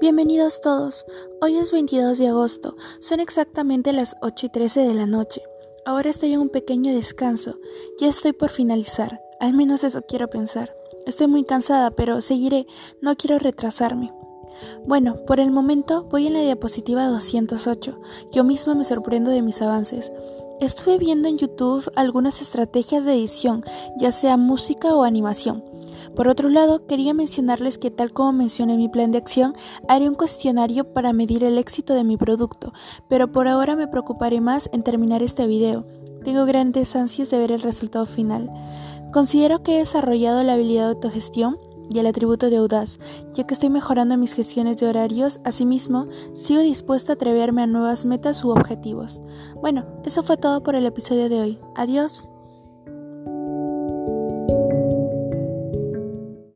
Bienvenidos todos. Hoy es 22 de agosto. Son exactamente las 8 y 13 de la noche. Ahora estoy en un pequeño descanso. Ya estoy por finalizar. Al menos eso quiero pensar. Estoy muy cansada, pero seguiré. No quiero retrasarme. Bueno, por el momento voy en la diapositiva 208. Yo misma me sorprendo de mis avances. Estuve viendo en YouTube algunas estrategias de edición, ya sea música o animación. Por otro lado, quería mencionarles que tal como mencioné mi plan de acción, haré un cuestionario para medir el éxito de mi producto, pero por ahora me preocuparé más en terminar este video. Tengo grandes ansias de ver el resultado final. Considero que he desarrollado la habilidad de autogestión y el atributo de audaz, ya que estoy mejorando mis gestiones de horarios, asimismo, sigo dispuesta a atreverme a nuevas metas u objetivos. Bueno, eso fue todo por el episodio de hoy. Adiós.